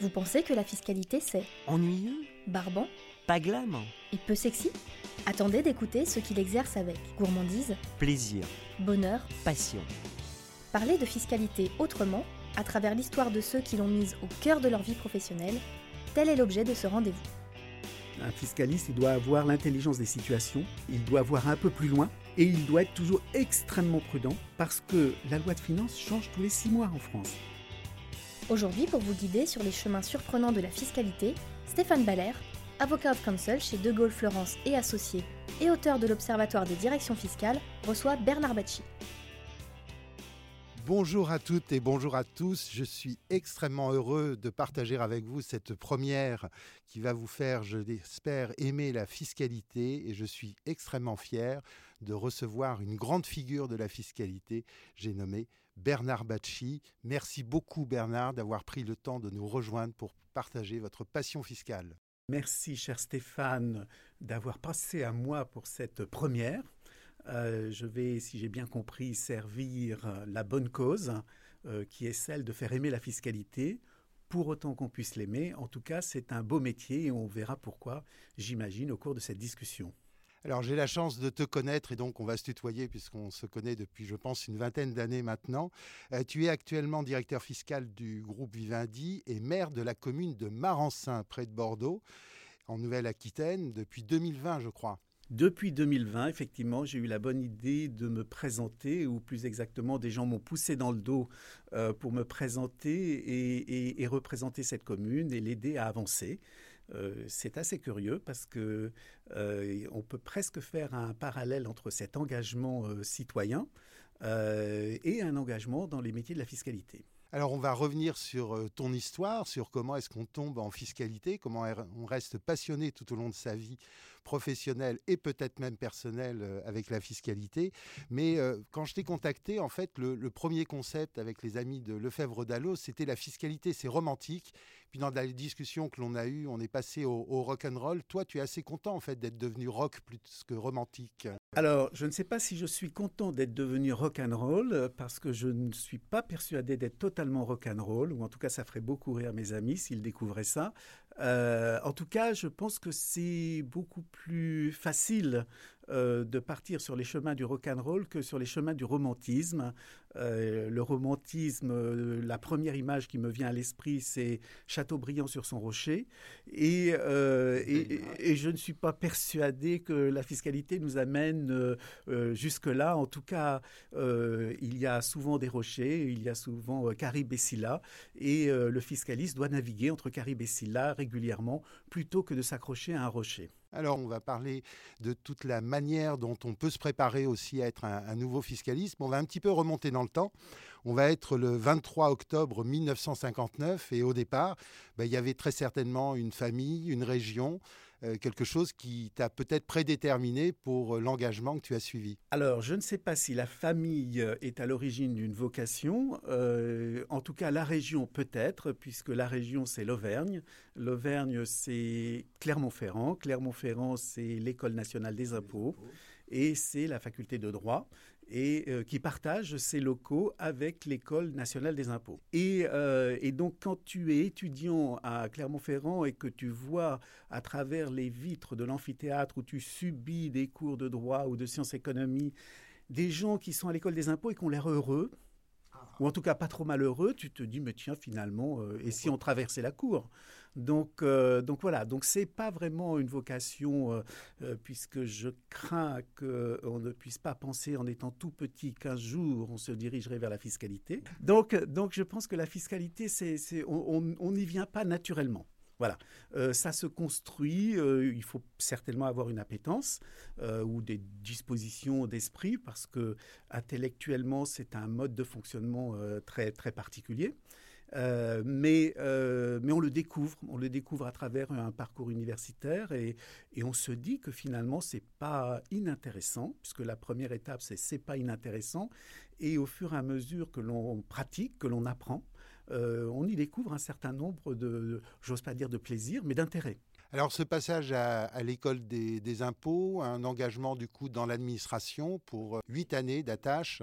Vous pensez que la fiscalité c'est Ennuyeux barbant Pas glam et peu sexy? Attendez d'écouter ceux qui l'exercent avec gourmandise, Plaisir, bonheur. passion. Parler de fiscalité autrement, à travers l'histoire de ceux qui l'ont mise au cœur de leur vie professionnelle, tel est l'objet de ce rendez-vous. Un fiscaliste, il doit avoir l'intelligence des situations, il doit voir un peu plus loin et il doit être toujours extrêmement prudent parce que la loi de finances change tous les six mois en France. Aujourd'hui, pour vous guider sur les chemins surprenants de la fiscalité, Stéphane Baller, avocat of counsel chez De Gaulle Florence et Associés et auteur de l'Observatoire des directions fiscales, reçoit Bernard Bacci. Bonjour à toutes et bonjour à tous. Je suis extrêmement heureux de partager avec vous cette première qui va vous faire, je l'espère, aimer la fiscalité et je suis extrêmement fier de recevoir une grande figure de la fiscalité, j'ai nommé Bernard Bacci. Merci beaucoup Bernard d'avoir pris le temps de nous rejoindre pour partager votre passion fiscale. Merci cher Stéphane d'avoir passé à moi pour cette première. Euh, je vais, si j'ai bien compris, servir la bonne cause, euh, qui est celle de faire aimer la fiscalité, pour autant qu'on puisse l'aimer. En tout cas, c'est un beau métier et on verra pourquoi, j'imagine, au cours de cette discussion. Alors j'ai la chance de te connaître et donc on va se tutoyer puisqu'on se connaît depuis je pense une vingtaine d'années maintenant. Euh, tu es actuellement directeur fiscal du groupe Vivendi et maire de la commune de Marensin près de Bordeaux en Nouvelle-Aquitaine depuis 2020 je crois. Depuis 2020, effectivement, j'ai eu la bonne idée de me présenter, ou plus exactement, des gens m'ont poussé dans le dos euh, pour me présenter et représenter cette commune et l'aider à avancer. Euh, c'est assez curieux parce que euh, on peut presque faire un parallèle entre cet engagement euh, citoyen et un engagement dans les métiers de la fiscalité. Alors on va revenir sur euh, ton histoire, sur comment est-ce qu'on tombe en fiscalité, comment on reste passionné tout au long de sa vie professionnelle et peut-être même personnelle euh, avec la fiscalité. Mais euh, quand je t'ai contacté, en fait, le, premier concept avec les amis de Lefebvre d'Allos, c'était la fiscalité, c'est romantique. Puis dans la discussion que l'on a eue, on est passé au, au rock and roll. Toi, tu es assez content en fait d'être devenu rock plus que romantique. Alors, je ne sais pas si je suis content d'être devenu rock'n'roll euh, parce que je ne suis pas persuadé d'être totalement rock'n'roll, ou en tout cas, ça ferait beaucoup rire mes amis s'ils découvraient ça. Euh, en tout cas, je pense que c'est beaucoup plus facile euh, de partir sur les chemins du rock'n'roll que sur les chemins du romantisme. Euh, le romantisme, la première image qui me vient à l'esprit, c'est Chateaubriand sur son rocher. Et, et, et- et je ne suis pas persuadé que la fiscalité nous amène jusque-là. En tout cas, il y a souvent des rochers, il y a souvent euh, Caribe et le fiscaliste doit naviguer entre Caribe et Scylla régulièrement plutôt que de s'accrocher à un rocher. Alors, on va parler de toute la manière dont on peut se préparer aussi à être un, nouveau fiscaliste. On va un petit peu remonter dans le temps. On va être le 23 octobre 1959 et au départ, ben, il y avait très certainement une famille, une région, quelque chose qui t'a peut-être prédéterminé pour euh, l'engagement que tu as suivi? Alors, je ne sais pas si la famille euh, est à l'origine d'une vocation. Euh, en tout cas, la région peut-être, puisque la région, c'est l'Auvergne. L'Auvergne, c'est Clermont-Ferrand. Clermont-Ferrand, c'est l'École nationale des impôts. Et c'est la faculté de droit, et euh, qui partage ses locaux avec l'École nationale des impôts. Et, euh, et donc, quand tu es étudiant à Clermont-Ferrand et que tu vois à travers les vitres de l'amphithéâtre où tu subis des cours de droit ou de sciences économie des gens qui sont à l'école des impôts et qui ont l'air heureux, ou en tout cas pas trop malheureux, tu te dis mais tiens finalement euh, et si on traversait la cour? Donc euh, donc voilà donc c'est pas vraiment une vocation euh, euh, puisque je crains que on ne puisse pas penser en étant tout petit qu'un jour on se dirigerait vers la fiscalité donc donc je pense que la fiscalité c'est on n'y vient pas naturellement voilà, ça se construit. il faut certainement avoir une appétence ou des dispositions d'esprit parce que intellectuellement c'est un mode de fonctionnement très très particulier. Euh, mais, euh, mais on le découvre, on le découvre à travers un parcours universitaire et, on se dit que finalement c'est pas inintéressant puisque la première étape c'est c'est pas inintéressant et au fur et à mesure que l'on pratique, que l'on apprend, euh, on y découvre un certain nombre de, j'ose pas dire de plaisir, mais d'intérêt. Alors ce passage à, à l'école des, des impôts, un engagement du coup dans l'administration pour huit années d'attache,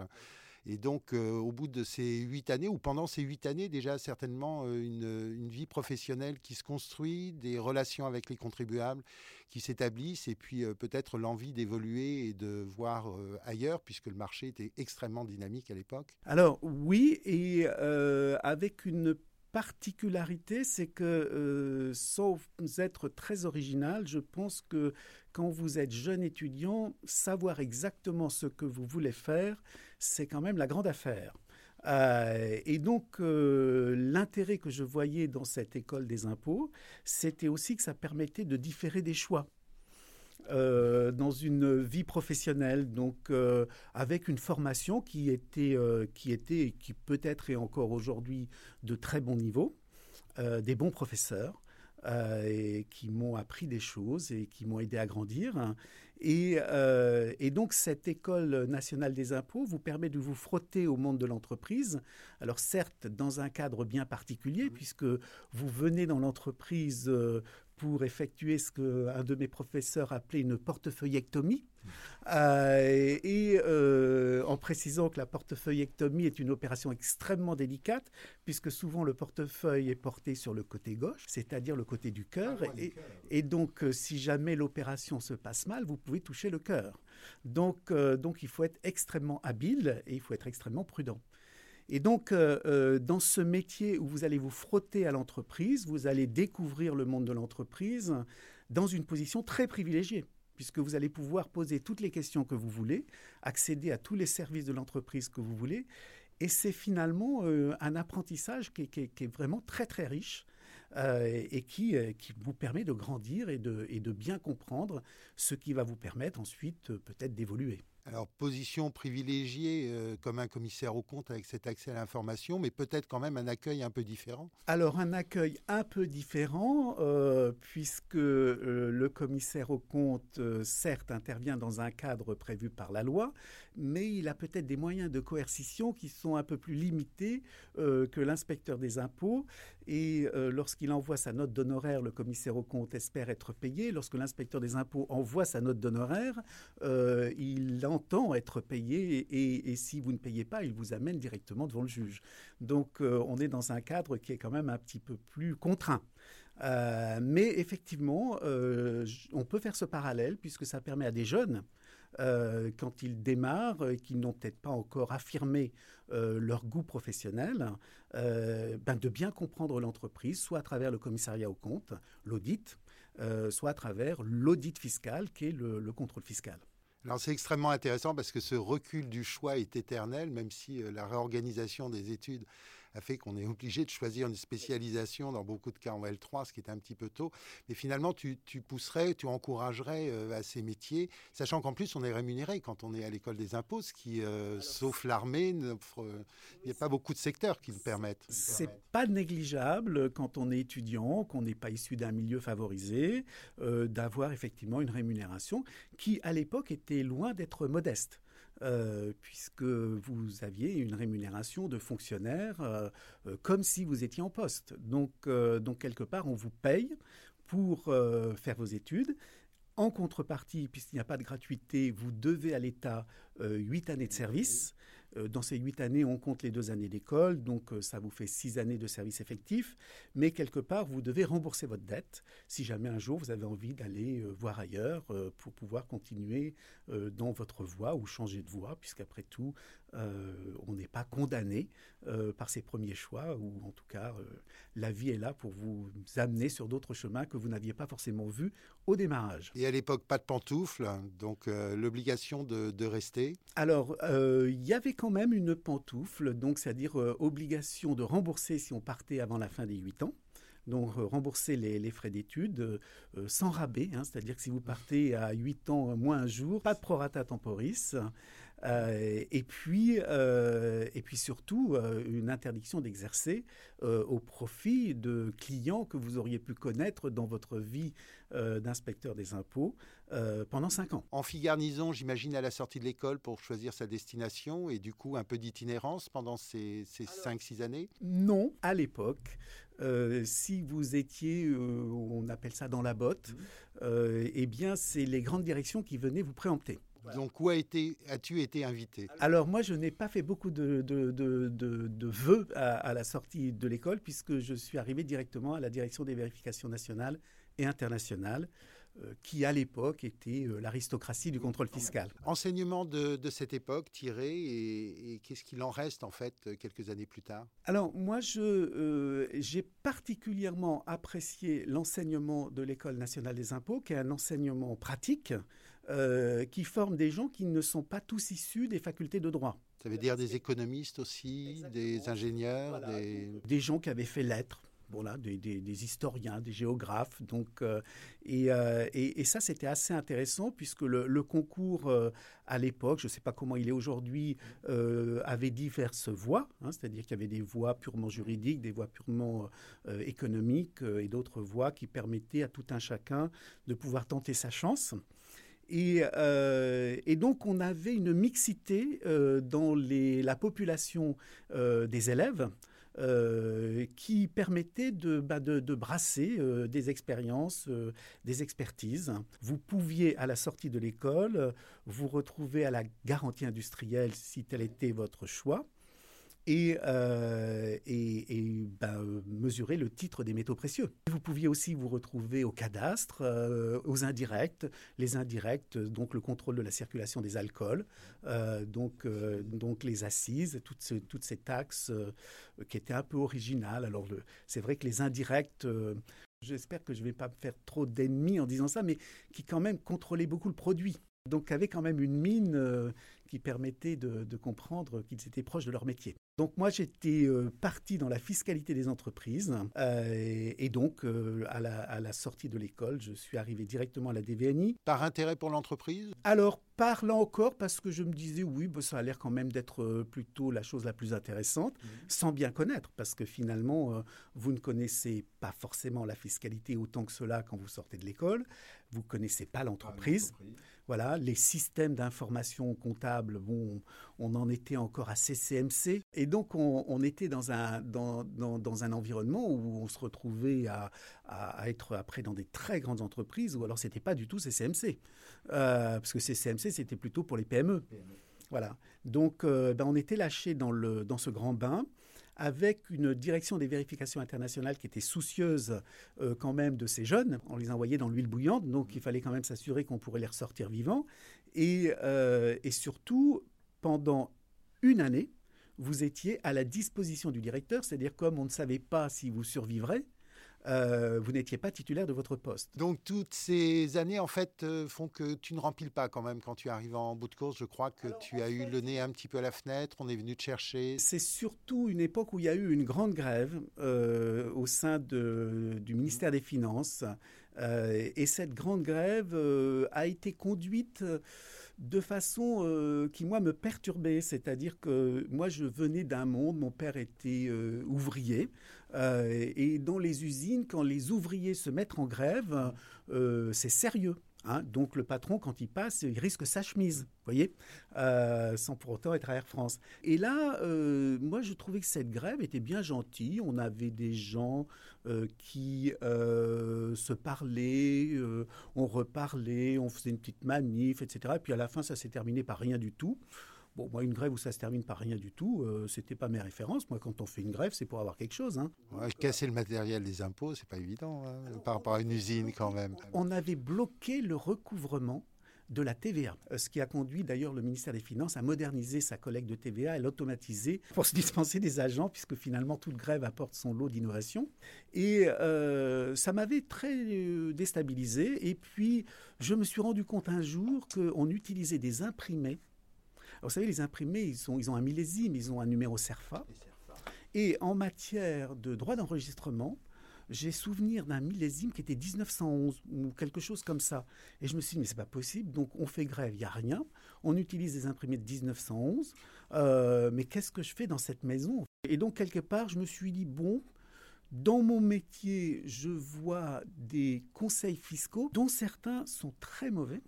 Et donc, au bout de ces huit années, ou pendant ces huit années, déjà certainement une, une vie professionnelle qui se construit, des relations avec les contribuables qui s'établissent, et puis peut-être l'envie d'évoluer et de voir ailleurs, puisque le marché était extrêmement dynamique à l'époque. Alors oui, et avec une particularité, c'est que, euh, sans être très original, je pense que quand vous êtes jeune étudiant, savoir exactement ce que vous voulez faire, c'est quand même la grande affaire. Euh, et donc, euh, l'intérêt que je voyais dans cette école des impôts, c'était aussi que ça permettait de différer des choix. Euh, dans une vie professionnelle, donc euh, avec une formation qui était, euh, qui était, qui peut-être est encore aujourd'hui de très bon niveau, des bons professeurs. et qui m'ont appris des choses et qui m'ont aidé à grandir. Et, et, donc cette école nationale des impôts vous permet de vous frotter au monde de l'entreprise. Alors certes, dans un cadre bien particulier, puisque vous venez dans l'entreprise pour effectuer ce qu'un de mes professeurs appelait une portefeuillectomie. Euh, et euh, en précisant que la portefeuillectomie est une opération extrêmement délicate, puisque souvent le portefeuille est porté sur le côté gauche, c'est-à-dire le côté du cœur. Ah, et, et, donc, euh, si jamais l'opération se passe mal, vous pouvez toucher le cœur. Donc, donc, il faut être extrêmement habile et il faut être extrêmement prudent. Et donc, euh, euh, dans ce métier où vous allez vous frotter à l'entreprise, vous allez découvrir le monde de l'entreprise dans une position très privilégiée, puisque vous allez pouvoir poser toutes les questions que vous voulez, accéder à tous les services de l'entreprise que vous voulez. Et c'est finalement euh, un apprentissage qui est, vraiment très, très riche. et qui, vous permet de grandir et de bien comprendre ce qui va vous permettre ensuite peut-être d'évoluer. Alors, position privilégiée euh, comme un commissaire au compte avec cet accès à l'information, mais peut-être quand même un accueil un peu différent Alors, un accueil un peu différent, euh, puisque euh, le commissaire au compte, certes, intervient dans un cadre prévu par la loi, mais il a peut-être des moyens de coercition qui sont un peu plus limités que l'inspecteur des impôts. Et lorsqu'il envoie sa note d'honoraire, le commissaire au compte espère être payé. Lorsque l'inspecteur des impôts envoie sa note d'honoraire, il entend être payé et, si vous ne payez pas, il vous amène directement devant le juge. Donc euh, on est dans un cadre qui est quand même un petit peu plus contraint. Euh, mais effectivement, euh, on peut faire ce parallèle puisque ça permet à des jeunes, quand ils démarrent, et qui n'ont peut-être pas encore affirmé leur goût professionnel, ben de bien comprendre l'entreprise, soit à travers le commissariat au compte, l'audit, soit à travers l'audit fiscal qui est le contrôle fiscal. Alors c'est extrêmement intéressant parce que ce recul du choix est éternel, même si euh, la réorganisation des études a fait qu'on est obligé de choisir une spécialisation dans beaucoup de cas en L3, ce qui est un petit peu tôt. Mais finalement, tu, pousserais, tu encouragerais euh, à ces métiers, sachant qu'en plus, on est rémunéré quand on est à l'école des impôts, ce qui, euh, sauf l'armée, il n'y a pas beaucoup de secteurs qui le permettent. C'est pas négligeable quand on est étudiant, qu'on n'est pas issu d'un milieu favorisé, euh, d'avoir effectivement une rémunération qui, à l'époque, était loin d'être modeste. Euh, puisque vous aviez une rémunération de fonctionnaire euh, euh, comme si vous étiez en poste. Donc, donc quelque part, on vous paye pour faire vos études. En contrepartie, puisqu'il n'y a pas de gratuité, vous devez à l'État huit années de service. Euh, dans ces huit années, on compte les deux années d'école, donc euh, ça vous fait six années de service effectif. Mais quelque part, vous devez rembourser votre dette si jamais un jour vous avez envie d'aller euh, voir ailleurs pour pouvoir continuer dans votre voie ou changer de voie, puisqu'après tout, on n'est pas condamné par ses premiers choix, ou en tout cas, la vie est là pour vous amener sur d'autres chemins que vous n'aviez pas forcément vus au démarrage. Et à l'époque, pas de pantoufles, donc l'obligation de, de, rester? Alors, il y avait quand même une pantoufle, donc c'est-à-dire euh, obligation de rembourser si on partait avant la fin des 8 ans. Donc euh, rembourser les, frais d'études euh, sans rabais, hein, c'est-à-dire que si vous partez à 8 ans moins un jour, pas de prorata temporis. Euh, et, puis, euh, et puis surtout, euh, une interdiction d'exercer au profit de clients que vous auriez pu connaître dans votre vie d'inspecteur des impôts pendant cinq ans. En fille garnison, j'imagine, à la sortie de l'école pour choisir sa destination et du coup un peu d'itinérance pendant ces, ces 5-6 années? Non, à l'époque. si vous étiez, on appelle ça dans la botte, mmh. eh bien, c'est les grandes directions qui venaient vous préempter. Donc où as-tu été invité? Alors moi, je n'ai pas fait beaucoup de, de, vœux à, la sortie de l'école puisque je suis arrivé directement à la direction des vérifications nationales et internationales. Euh, qui à l'époque était euh, l'aristocratie du contrôle fiscal. Enseignement de, cette époque tiré et, qu'est-ce qu'il en reste en fait euh, quelques années plus tard? Alors moi j'ai particulièrement apprécié l'enseignement de l'école nationale des impôts qui est un enseignement pratique qui forme des gens qui ne sont pas tous issus des facultés de droit. Ça veut dire des économistes aussi, des ingénieurs, des... des gens qui avaient fait lettres voilà, des, des, historiens, des géographes. Donc, euh, euh, et, et, ça, c'était assez intéressant puisque le, concours euh, à l'époque, je ne sais pas comment il est aujourd'hui, avait diverses voies. Hein, c'est-à-dire qu'il y avait des voies purement juridiques, des voies purement économiques et d'autres voies qui permettaient à tout un chacun de pouvoir tenter sa chance. Et, et, donc, on avait une mixité dans les, la population des élèves. Euh, qui permettait de, bah, brasser euh, des expériences, euh, des expertises. Vous pouviez, à la sortie de l'école, vous retrouver à la garantie industrielle si tel était votre choix et, euh, ben, mesurer le titre des métaux précieux. Vous pouviez aussi vous retrouver au cadastre, euh, aux indirects, les indirects, donc le contrôle de la circulation des alcools, euh, donc, les assises, toutes, ces taxes qui étaient un peu originales. Alors c'est vrai que les indirects, j'espère que je ne vais pas me faire trop d'ennemis en disant ça, mais qui quand même contrôlaient beaucoup le produit. Donc avait quand même une mine qui permettait de comprendre qu'ils étaient proches de leur métier. Donc moi j'étais euh, parti dans la fiscalité des entreprises euh, et, donc euh, à, la, sortie de l'école je suis arrivé directement à la DVNI. Par intérêt pour l'entreprise? Alors par là encore parce que je me disais oui bah, ça a l'air quand même d'être plutôt la chose la plus intéressante mmh. sans bien connaître parce que finalement vous ne connaissez pas forcément la fiscalité autant que cela quand vous sortez de l'école, vous connaissez pas l'entreprise. Voilà, les systèmes d'information comptable, bon, on en était encore à CCMC. Et donc, on, était dans un, dans, dans, un environnement où on se retrouvait à, à, être après dans des très grandes entreprises, ou alors c'était pas du tout CCMC. Euh, parce que CCMC, c'était plutôt pour les PME. Voilà. Donc, euh, ben, on était lâché dans, le, dans ce grand bain avec une direction des vérifications internationales qui était soucieuse euh, quand même de ces jeunes. On les envoyait dans l'huile bouillante, donc il fallait quand même s'assurer qu'on pourrait les ressortir vivants. Et, euh, et surtout, pendant une année, vous étiez à la disposition du directeur, c'est-à-dire comme on ne savait pas si vous survivrez, euh, vous n'étiez pas titulaire de votre poste. Donc toutes ces années, en fait, euh, font que tu ne remplis pas quand même quand tu arrives en bout de course. Je crois que tu as eu le nez un petit peu à la fenêtre, on est venu te chercher. C'est surtout une époque où il y a eu une grande grève euh, au sein de, du ministère des Finances. et cette grande grève a été conduite de façon qui, moi, me perturbait. C'est-à-dire que moi, je venais d'un monde, mon père était ouvrier. Euh, et dans les usines, quand les ouvriers se mettent en grève, euh, c'est sérieux. Hein. Donc le patron, quand il passe, il risque sa chemise, voyez, euh, sans pour autant être à Air France. Et là, moi, je trouvais que cette grève était bien gentille. On avait des gens qui se parlaient, on reparlait, on faisait une petite manif, etc. Et puis à la fin, ça s'est terminé par rien du tout. Bon, moi, une grève où ça se termine par rien du tout, euh, c'était pas mes références. Moi, quand on fait une grève, c'est pour avoir quelque chose. Hein. casser le matériel des impôts, c'est pas évident, hein, par rapport à une usine quand même. On avait bloqué le recouvrement de la TVA, euh, ce qui a conduit d'ailleurs le ministère des Finances à moderniser sa collecte de TVA et l'automatiser pour se dispenser des agents, puisque finalement toute grève apporte son lot d'innovation. Et euh, ça m'avait très euh, déstabilisé. Et puis, je me suis rendu compte un jour qu'on utilisait des imprimés vous savez, les imprimés, ils, ils ont un millésime, ils ont un numéro CERFA. Et en matière de droit d'enregistrement, j'ai souvenir d'un millésime qui était 1911 ou quelque chose comme ça. Et je me suis dit, mais c'est pas possible. Donc on fait grève, il n'y a rien. On utilise des imprimés de 1911. Euh, mais qu'est-ce que je fais dans cette maison? Et donc quelque part, je me suis dit, bon, dans mon métier, je vois des conseils fiscaux dont certains sont très mauvais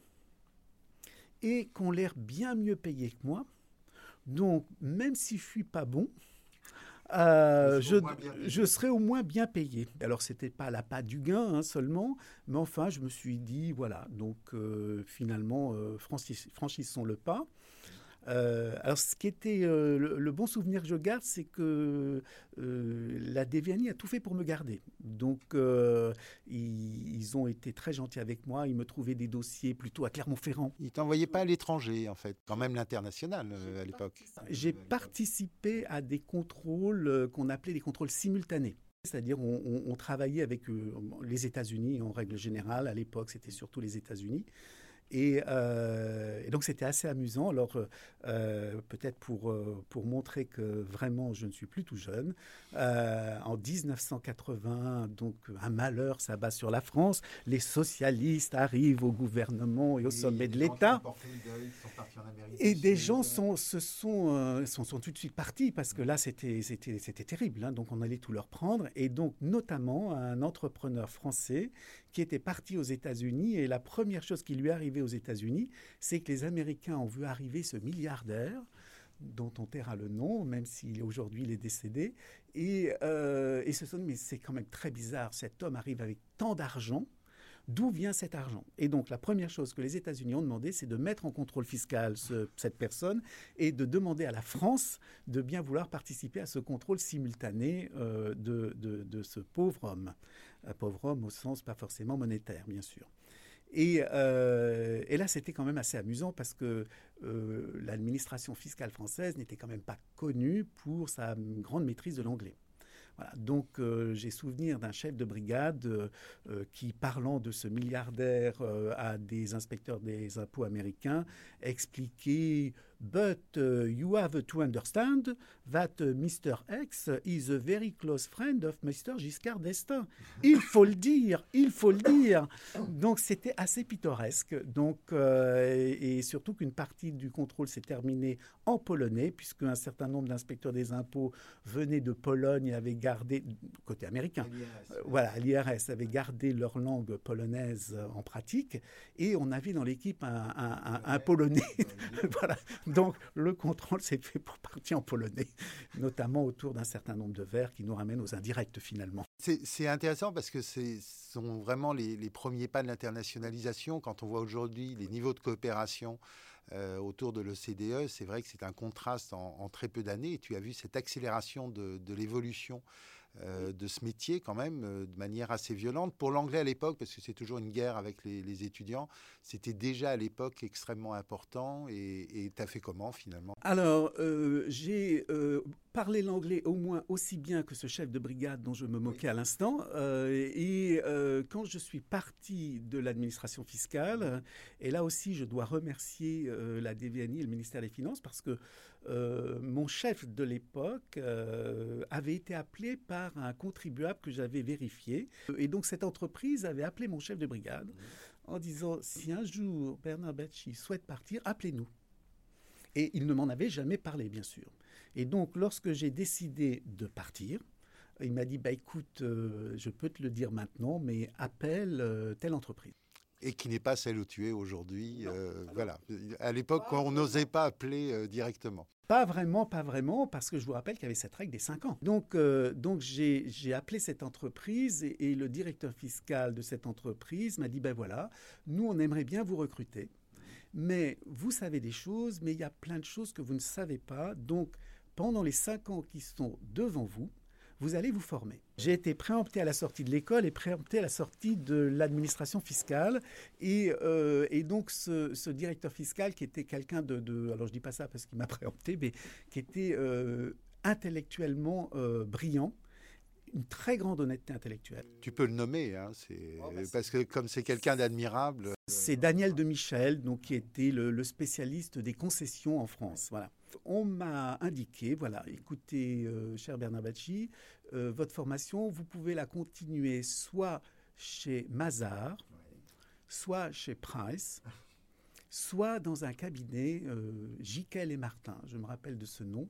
et qui ont l'air bien mieux payés que moi. Donc, même si je suis pas bon, euh, je, je, serais au moins bien payé. Alors, c'était pas la pas du gain hein, seulement, mais enfin, je me suis dit, voilà, donc euh, finalement, euh, franchissons le pas. Euh, alors, ce qui était euh, le, bon souvenir que je garde, c'est que euh, la Deviani a tout fait pour me garder. Donc, ils, ont été très gentils avec moi. Ils me trouvaient des dossiers plutôt à Clermont-Ferrand. Ils t'envoyaient pas à l'étranger, en fait, quand même l'international à l'époque. J'ai participé à des contrôles qu'on appelait des contrôles simultanés. C'est-à-dire, on, on, travaillait avec les États-Unis en règle générale. À l'époque, c'était surtout les États-Unis. Euh, et, donc c'était assez amusant. Alors euh, peut-être pour, euh, pour montrer que vraiment je ne suis plus tout jeune, en 1980, donc un malheur s'abat sur la France. Les socialistes arrivent au gouvernement et au sommet de l'État. Et des gens sont, se sont, sont, sont, tout de suite partis parce que là c'était terrible. Hein. donc on allait tout leur prendre. Et donc notamment un entrepreneur français qui était parti aux États-Unis. Et la première chose qui lui est arrivée aux États-Unis, c'est que les Américains ont vu arriver ce milliardaire dont on taira le nom, même s'il aujourd'hui il est décédé, et, euh, se sont dit mais c'est quand même très bizarre, cet homme arrive avec tant d'argent, D'où vient cet argent? Et donc la première chose que les États-Unis ont demandé, c'est de mettre en contrôle fiscal cette personne et de demander à la France de bien vouloir participer à ce contrôle simultané euh, de, ce pauvre homme. Un pauvre homme au sens pas forcément monétaire, bien sûr. Et, euh, là, c'était quand même assez amusant parce que euh, l'administration fiscale française n'était quand même pas connue pour sa grande maîtrise de l'anglais. Donc euh, j'ai souvenir d'un chef de brigade euh, euh, qui, parlant de ce milliardaire à des inspecteurs des impôts américains, expliquait But uh, you have to understand that uh, Mr. X is a very close friend of Mr. Giscard d'Estaing. Il faut le dire, il faut le dire. Donc c'était assez pittoresque. Donc, euh, et, surtout qu'une partie du contrôle s'est terminée en polonais, puisque un certain nombre d'inspecteurs des impôts venaient de Pologne et avaient gardé, côté américain, euh, voilà, l'IRS avait gardé leur langue polonaise en pratique. Et on avait dans l'équipe un, un, un Polonais. voilà. Donc le contrôle s'est fait pour partie en polonais, notamment autour d'un certain nombre de vers qui nous ramènent aux indirects finalement. C'est intéressant parce que ce sont vraiment les, premiers pas de l'internationalisation. Quand on voit aujourd'hui les niveaux de coopération euh, autour de l'OCDE, c'est vrai que c'est un contraste en, très peu d'années. Et tu as vu cette accélération de, de l'évolution euh, de ce métier quand même euh, de manière assez violente. Pour l'anglais à l'époque, parce que c'est toujours une guerre avec les, étudiants, c'était déjà à l'époque extrêmement important. Et tu as fait comment finalement? Alors, euh, j'ai parlé l'anglais au moins aussi bien que ce chef de brigade dont je me moquais à l'instant. et quand je suis parti de l'administration fiscale, et là aussi je dois remercier la DVNI et le ministère des Finances parce que euh, mon chef de l'époque euh, avait été appelé par un contribuable que j'avais vérifié. Et donc cette entreprise avait appelé mon chef de brigade en disant si un jour Bernard Bacci souhaite partir, appelez-nous. Et il ne m'en avait jamais parlé, bien sûr. Et donc lorsque j'ai décidé de partir, il m'a dit bah écoute, euh, je peux te le dire maintenant, mais appelle telle entreprise et qui n'est pas celle où tu es aujourd'hui. voilà. À l'époque, on n'osait pas appeler directement. Pas vraiment, pas vraiment, parce que je vous rappelle qu'il y avait cette règle des 5 ans. Donc, euh, donc j'ai appelé cette entreprise et, le directeur fiscal de cette entreprise m'a dit, ben voilà, nous, on aimerait bien vous recruter, mais vous savez des choses, mais il y a plein de choses que vous ne savez pas. Donc, pendant les 5 ans qui sont devant vous, vous allez vous former. J'ai été préempté à la sortie de l'école et préempté à la sortie de l'administration fiscale. Et, euh, donc, ce, directeur fiscal, qui était quelqu'un de, Alors, je dis pas ça parce qu'il m'a préempté, mais qui était euh, intellectuellement euh, brillant, une très grande honnêteté intellectuelle. Tu peux le nommer, hein, oh, bah, parce que comme c'est quelqu'un d'admirable. C'est Daniel de Michel, donc qui était le, le, spécialiste des concessions en France. Voilà on m'a indiqué, voilà, écoutez, euh, cher Bernard Bacci, euh, votre formation, vous pouvez la continuer soit chez Mazar, soit chez Price, soit dans un cabinet euh, Jiquel et Martin, je me rappelle de ce nom,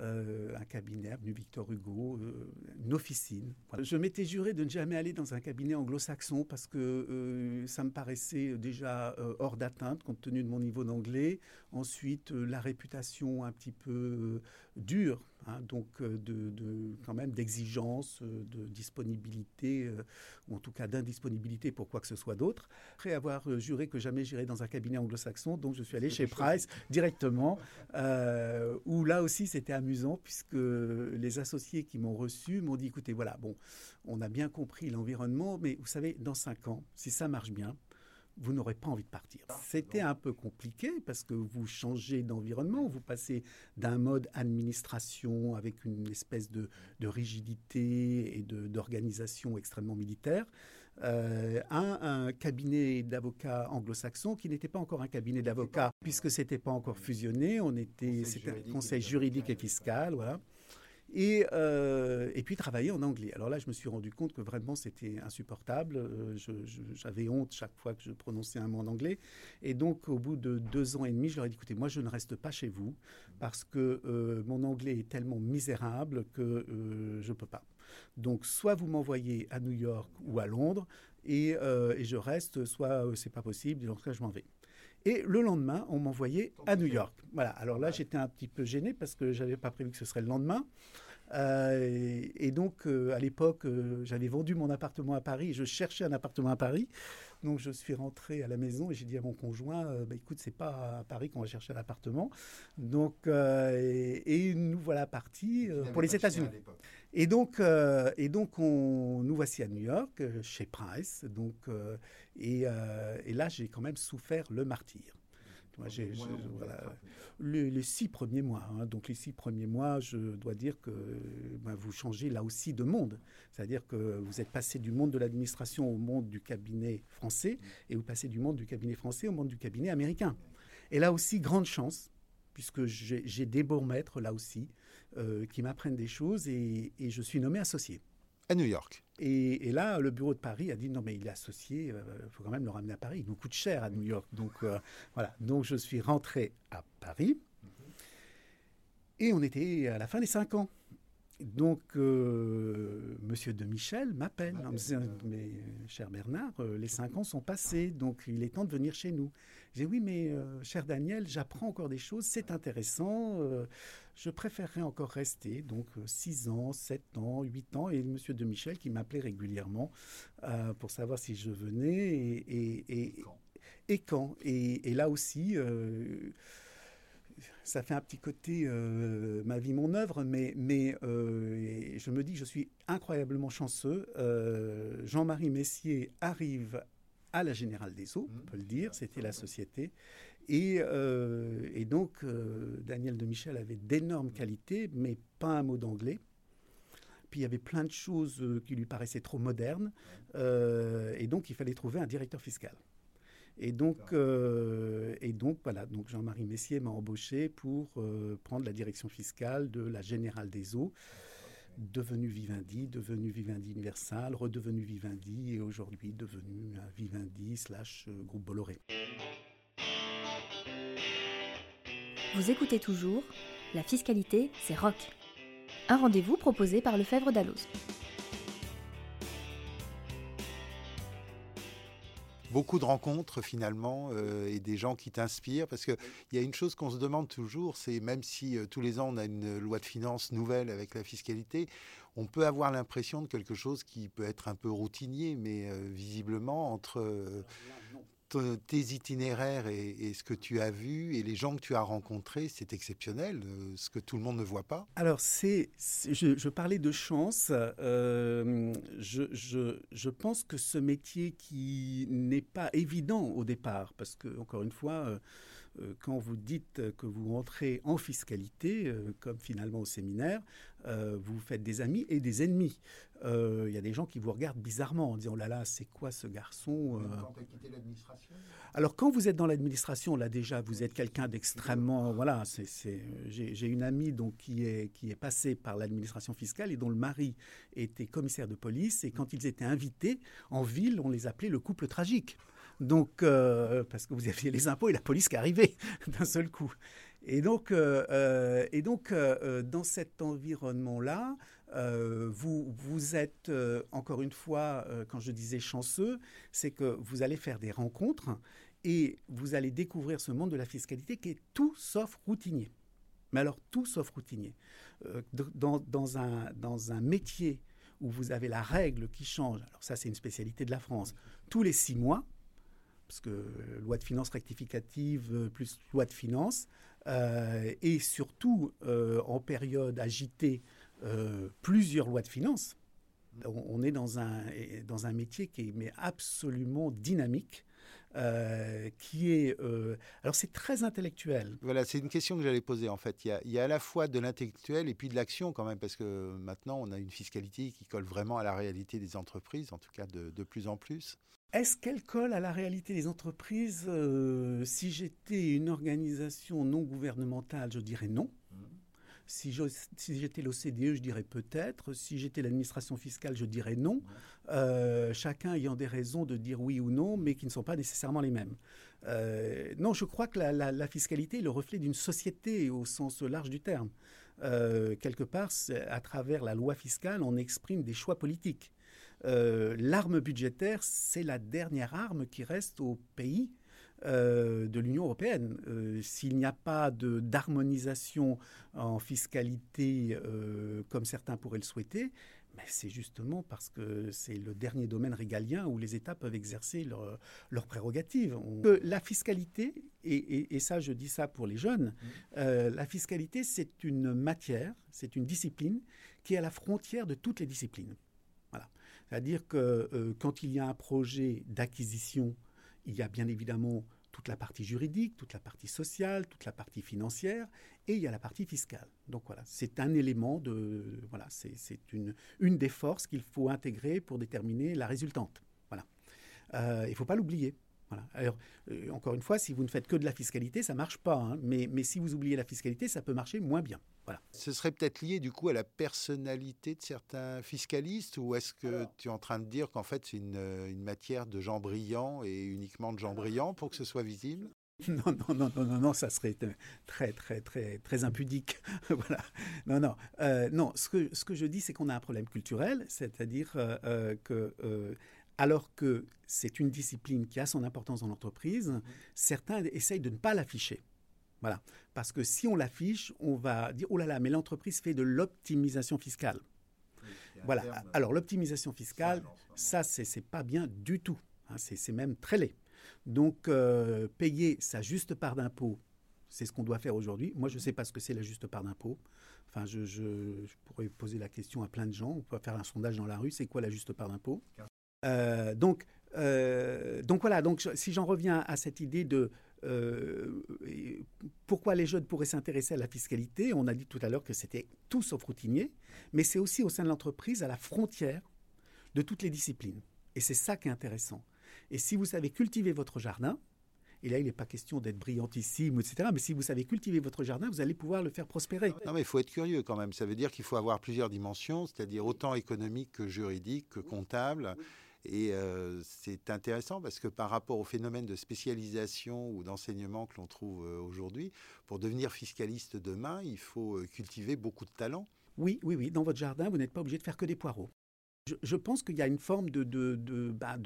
euh, un cabinet avenue Victor Hugo, euh, une officine. Je m'étais juré de ne jamais aller dans un cabinet anglo-saxon parce que euh, ça me paraissait déjà hors d'atteinte compte tenu de mon niveau d'anglais. Ensuite, la réputation un petit peu dure Hein, donc euh, de, quand même d'exigence, euh, de disponibilité, euh, ou en tout cas d'indisponibilité pour quoi que ce soit d'autre. Après avoir juré que jamais j'irai dans un cabinet anglo-saxon, donc je suis allé chez Price directement, où là aussi c'était amusant puisque les associés qui m'ont reçu m'ont dit, écoutez, voilà, bon, on a bien compris l'environnement, mais vous savez, dans cinq ans, si ça marche bien, vous n'aurez pas envie de partir. Ah, C'était un peu compliqué parce que vous changez d'environnement, vous passez d'un mode administration avec une espèce de, rigidité et d'organisation extrêmement militaire euh, à un cabinet d'avocats anglo-saxon qui n'était pas encore un cabinet d'avocats puisque c'était pas encore fusionné. On était, c'était un conseil juridique et fiscal, voilà. Et, euh, et, puis travailler en anglais. Alors là, je me suis rendu compte que vraiment c'était insupportable. Euh, j'avais honte chaque fois que je prononçais un mot en anglais. Et donc, au bout de deux ans et demi, je leur ai dit écoutez, moi, je ne reste pas chez vous parce que euh, mon anglais est tellement misérable que je ne peux pas. Donc, soit vous m'envoyez à New York ou à Londres et, et je reste, soit c'est pas possible. Et dans ce cas, je m'en vais. Et le lendemain, on m'envoyait à New York. Voilà. Alors là, j'étais un petit peu gêné parce que j'avais pas prévu que ce serait le lendemain. Euh, et, donc, euh, à l'époque, euh, j'avais vendu mon appartement à Paris et je cherchais un appartement à Paris. Donc, je suis rentré à la maison et j'ai dit à mon conjoint bah, écoute, c'est pas à Paris qu'on va chercher un appartement. Donc, et, nous voilà partis pour les États-Unis. Et donc, et donc on, nous voici à New York, chez Price. Donc, et, et là, j'ai quand même souffert le martyr les, six premiers mois. Hein. donc les six premiers mois, je dois dire que ben, vous changez là aussi de monde. C'est-à-dire que vous êtes passé du monde de l'administration au monde du cabinet français et vous passez du monde du cabinet français au monde du cabinet américain. Et là aussi, grande chance, puisque j'ai des bons maîtres là aussi euh, qui m'apprennent des choses et je suis nommé associé à New York. Et, là, le bureau de Paris a dit non, mais il est associé, il euh, faut quand même le ramener à Paris. Il nous coûte cher à New York. Donc euh, voilà. Donc je suis rentré à Paris. Et on était à la fin des cinq ans. Donc, euh, Monsieur de Michel m'appelle en me disant Mais cher Bernard, les cinq ans sont passés, donc il est temps de venir chez nous. J'ai oui, mais cher Daniel, j'apprends encore des choses, c'est intéressant je préférerais encore rester, donc 6 euh, ans, 7 ans, 8 ans, et M. de Michel qui m'appelait régulièrement euh, pour savoir si je venais et, et, et, quand? Et, là aussi, euh, ça fait un petit côté ma vie, mon œuvre, mais, mais je me dis que je suis incroyablement chanceux. Jean-Marie Messier arrive à la Générale des Eaux, on peut le dire, c'était la société. Euh, et, donc, euh, Daniel de Michel avait d'énormes qualités, mais pas un mot d'anglais. Puis il y avait plein de choses euh, qui lui paraissaient trop modernes. et donc, il fallait trouver un directeur fiscal. Et donc, et donc voilà, donc Jean-Marie Messier m'a embauché pour prendre la direction fiscale de la Générale des Eaux, devenu Vivendi, devenu Vivendi Universal, redevenu Vivendi et aujourd'hui devenu Vivendi slash groupe Bolloré. Vous écoutez toujours La fiscalité, c'est rock. Un rendez-vous proposé par Lefebvre Dalloz. Beaucoup de rencontres finalement euh, et des gens qui t'inspirent parce qu'il y a une chose qu'on se demande toujours, c'est même si euh, tous les ans on a une loi de finances nouvelle avec la fiscalité, on peut avoir l'impression de quelque chose qui peut être un peu routinier, mais euh, visiblement entre tes itinéraires et, ce que tu as vu et les gens que tu as rencontrés, c'est exceptionnel, euh, ce que tout le monde ne voit pas. Alors, c'est, je, parlais de chance. Euh, je, je, pense que ce métier qui n'est pas évident au départ, parce que, encore une fois, euh, quand vous dites que vous rentrez en fiscalité, euh, comme finalement au séminaire, euh, vous faites des amis et des ennemis. Il y a des gens qui vous regardent bizarrement en disant oh là là, c'est quoi ce garçon Alors quand vous êtes dans l'administration, là déjà, vous êtes quelqu'un d'extrêmement voilà. C'est, j'ai, une amie donc qui est qui est passée par l'administration fiscale et dont le mari était commissaire de police et quand ils étaient invités en ville, on les appelait le couple tragique. Donc, euh, parce que vous aviez les impôts et la police qui arrivaient d'un seul coup. Et donc, euh, euh, et donc dans cet environnement-là, vous, vous êtes, encore une fois, quand je disais chanceux, c'est que vous allez faire des rencontres et vous allez découvrir ce monde de la fiscalité qui est tout sauf routinier. Mais alors tout sauf routinier. dans, dans, un, dans un métier où vous avez la règle qui change, alors ça c'est une spécialité de la France, tous les six mois, parce que loi de finances rectificative plus loi de finances, et surtout en période agitée, plusieurs lois de finances, on, est dans un, dans un métier qui est absolument dynamique. Euh, qui est... Euh, alors c'est très intellectuel. Voilà, c'est une question que j'allais poser en fait. Il y, a, à la fois de l'intellectuel et puis de l'action quand même, parce que maintenant on a une fiscalité qui colle vraiment à la réalité des entreprises, en tout cas de, de plus en plus. Est-ce qu'elle colle à la réalité des entreprises euh, Si j'étais une organisation non gouvernementale, je dirais non. Si j'étais l'OCDE, je dirais peut-être. Si j'étais l'administration fiscale, je dirais non. Euh, chacun ayant des raisons de dire oui ou non, mais qui ne sont pas nécessairement les mêmes. Euh, non, je crois que la, fiscalité est le reflet d'une société au sens large du terme. Euh, quelque part, à travers la loi fiscale, on exprime des choix politiques. L'arme budgétaire, c'est la dernière arme qui reste au pays euh, de l'Union européenne. Euh, s'il n'y a pas d'harmonisation en fiscalité euh, comme certains pourraient le souhaiter, c'est justement parce que c'est le dernier domaine régalien où les États peuvent exercer leurs leur prérogatives. La fiscalité, et, ça je dis ça pour les jeunes, mmh. la fiscalité c'est une matière, c'est une discipline qui est à la frontière de toutes les disciplines. C'est-à-dire que quand il y a un projet d'acquisition, il y a bien évidemment toute la partie juridique, toute la partie sociale, toute la partie financière, et il y a la partie fiscale. Donc voilà, c'est un élément de, voilà, c'est une, une des forces qu'il faut intégrer pour déterminer la résultante. Voilà, euh, il ne faut pas l'oublier. Voilà. Alors, euh, encore une fois, si vous ne faites que de la fiscalité, ça marche pas. Hein. mais, mais si vous oubliez la fiscalité, ça peut marcher moins bien. Voilà. Ce serait peut-être lié du coup à la personnalité de certains fiscalistes ou est-ce que tu es en train de dire qu'en fait c'est une, une, matière de gens brillants et uniquement de gens brillants pour que ce soit visible? Non, non, non, non, non, non, ça serait très, très, très, très impudique. voilà. Non, non, euh, non. Ce que, ce que je dis, c'est qu'on a un problème culturel, c'est-à-dire euh, que alors que c'est une discipline qui a son importance dans l'entreprise, mmh. certains essayent de ne pas l'afficher. Voilà. Parce que si on l'affiche, on va dire oh là là, mais l'entreprise fait de l'optimisation fiscale. voilà. Alors l'optimisation fiscale, ça, c'est pas bien du tout. Hein. c'est même très laid. Donc, euh, payer sa juste part d'impôt, c'est ce qu'on doit faire aujourd'hui. Moi, je ne sais pas ce que c'est la juste part d'impôt. Enfin, je, je, pourrais poser la question à plein de gens. On peut faire un sondage dans la rue. C'est quoi la juste part d'impôt? Euh, donc, euh, donc voilà, donc si j'en reviens à cette idée de euh, pourquoi les jeunes pourraient s'intéresser à la fiscalité, on a dit tout à l'heure que c'était tout sauf routinier, mais c'est aussi au sein de l'entreprise à la frontière de toutes les disciplines. Et c'est ça qui est intéressant. Et si vous savez cultiver votre jardin, et là, il n'est pas question d'être brillantissime, etc. Mais si vous savez cultiver votre jardin, vous allez pouvoir le faire prospérer. Non, mais il faut être curieux quand même. Ça veut dire qu'il faut avoir plusieurs dimensions, c'est-à-dire autant économique que juridique, que comptable. Et euh, c'est intéressant parce que par rapport au phénomène de spécialisation ou d'enseignement que l'on trouve euh, aujourd'hui, pour devenir fiscaliste demain, il faut euh, cultiver beaucoup de talents. Oui, oui, oui. Dans votre jardin, vous n'êtes pas obligé de faire que des poireaux. Je, pense qu'il y a une forme de, de, de, bah,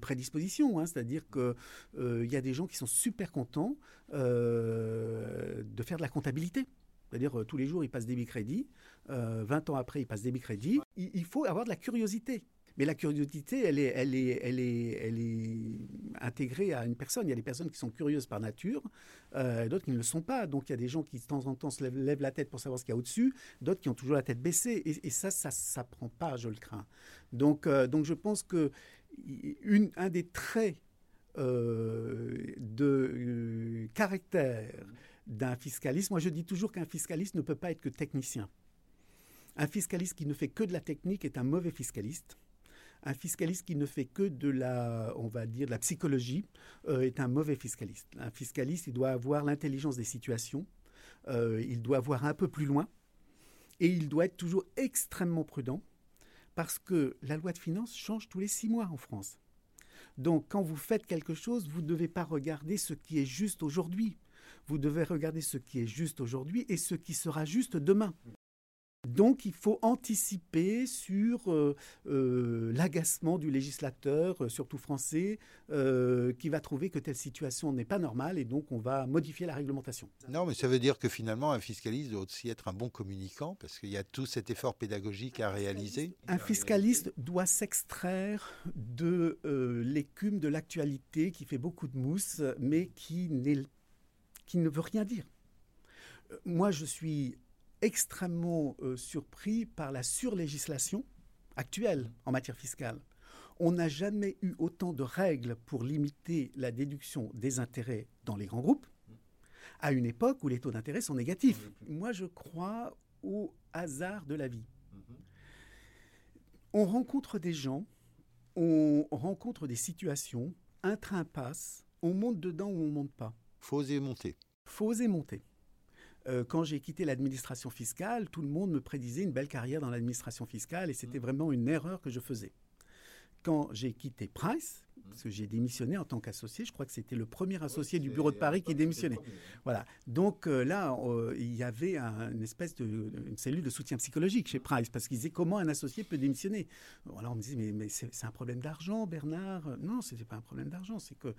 prédisposition, hein. c'est-à-dire qu'il y a des gens qui sont super contents de faire de la comptabilité. C'est-à-dire tous les jours, ils passent débit crédit, 20 ans après, ils passent débit crédit. il faut avoir de la curiosité. Mais la curiosité, elle est, intégrée à une personne. Il y a des personnes qui sont curieuses par nature, euh, d'autres qui ne le sont pas. Donc il y a des gens qui de temps en temps se lèvent, la tête pour savoir ce qu'il y a au-dessus, d'autres qui ont toujours la tête baissée. Et, ça, ça ne prend pas, je le crains. Donc, euh, je pense que un des traits euh, de caractère d'un fiscaliste, moi je dis toujours qu'un fiscaliste ne peut pas être que technicien. Un fiscaliste qui ne fait que de la technique est un mauvais fiscaliste. Un fiscaliste qui ne fait que de la, on va dire, de la psychologie euh, est un mauvais fiscaliste. Un fiscaliste, il doit avoir l'intelligence des situations, euh, il doit voir un peu plus loin et il doit être toujours extrêmement prudent parce que la loi de finances change tous les six mois en France. Donc, quand vous faites quelque chose, vous ne devez pas regarder ce qui est juste aujourd'hui. Vous devez regarder ce qui est juste aujourd'hui et ce qui sera juste demain. Donc il faut anticiper sur euh, euh, l'agacement du législateur, euh, surtout français, qui va trouver que telle situation n'est pas normale et donc on va modifier la réglementation. Non, mais ça veut dire que finalement un fiscaliste doit aussi être un bon communicant parce qu'il y a tout cet effort pédagogique à réaliser. Un fiscaliste doit s'extraire de l'écume de l'actualité qui fait beaucoup de mousse mais qui, qui ne veut rien dire. Moi, je suis extrêmement euh, surpris par la surlégislation actuelle en matière fiscale. On n'a jamais eu autant de règles pour limiter la déduction des intérêts dans les grands groupes, à une époque où les taux d'intérêt sont négatifs. Moi, je crois au hasard de la vie. On rencontre des gens, on rencontre des situations, un train passe, on monte dedans ou on monte pas. Faut oser monter. Faut oser monter. Euh, quand j'ai quitté l'administration fiscale, tout le monde me prédisait une belle carrière dans l'administration fiscale et c'était mmh. vraiment une erreur que je faisais. Quand j'ai quitté Price, parce que j'ai démissionné en tant qu'associé. Je crois que c'était le premier associé du bureau de Paris qui démissionnait. Voilà. Donc euh, là, euh, il y avait une espèce de une cellule de soutien psychologique chez Price parce qu'ils disaient comment un associé peut démissionner? Alors on me disait mais, mais c'est un problème d'argent, Bernard? Non, ce n'était pas un problème d'argent. C'est que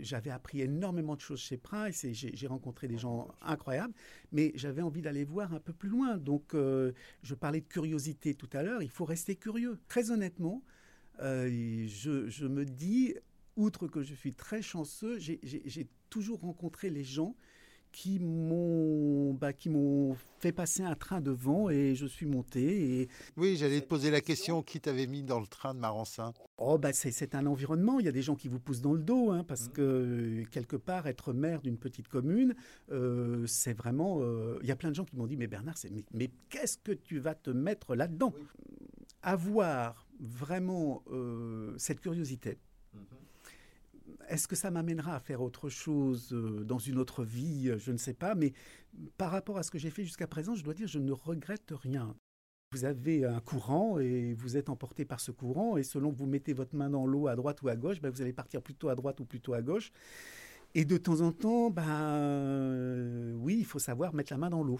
j'avais appris énormément de choses chez Price et j'ai rencontré des gens incroyables, mais j'avais envie d'aller voir un peu plus loin. Donc euh, je parlais de curiosité tout à l'heure. Il faut rester curieux. Très honnêtement. Euh, je, me dis, outre que je suis très chanceux, j'ai toujours rencontré les gens qui m'ont bah, qui m'ont fait passer un train devant et je suis monté. Et... Oui, j'allais te poser la question qui t'avait mis dans le train de Maransin Oh bah c'est un environnement. Il y a des gens qui vous poussent dans le dos hein, parce mmh. que quelque part être maire d'une petite commune, euh, c'est vraiment. Euh, il y a plein de gens qui m'ont dit mais Bernard, mais, mais qu'est-ce que tu vas te mettre là-dedans? Avoir vraiment euh, cette curiosité. Mhm. Est-ce que ça m'amènera à faire autre chose euh, dans une autre vie Je ne sais pas, mais par rapport à ce que j'ai fait jusqu'à présent, je dois dire, je ne regrette rien. Vous avez un courant et vous êtes emporté par ce courant, et selon que vous mettez votre main dans l'eau à droite ou à gauche, ben vous allez partir plutôt à droite ou plutôt à gauche. Et de temps en temps, ben, oui, il faut savoir mettre la main dans l'eau.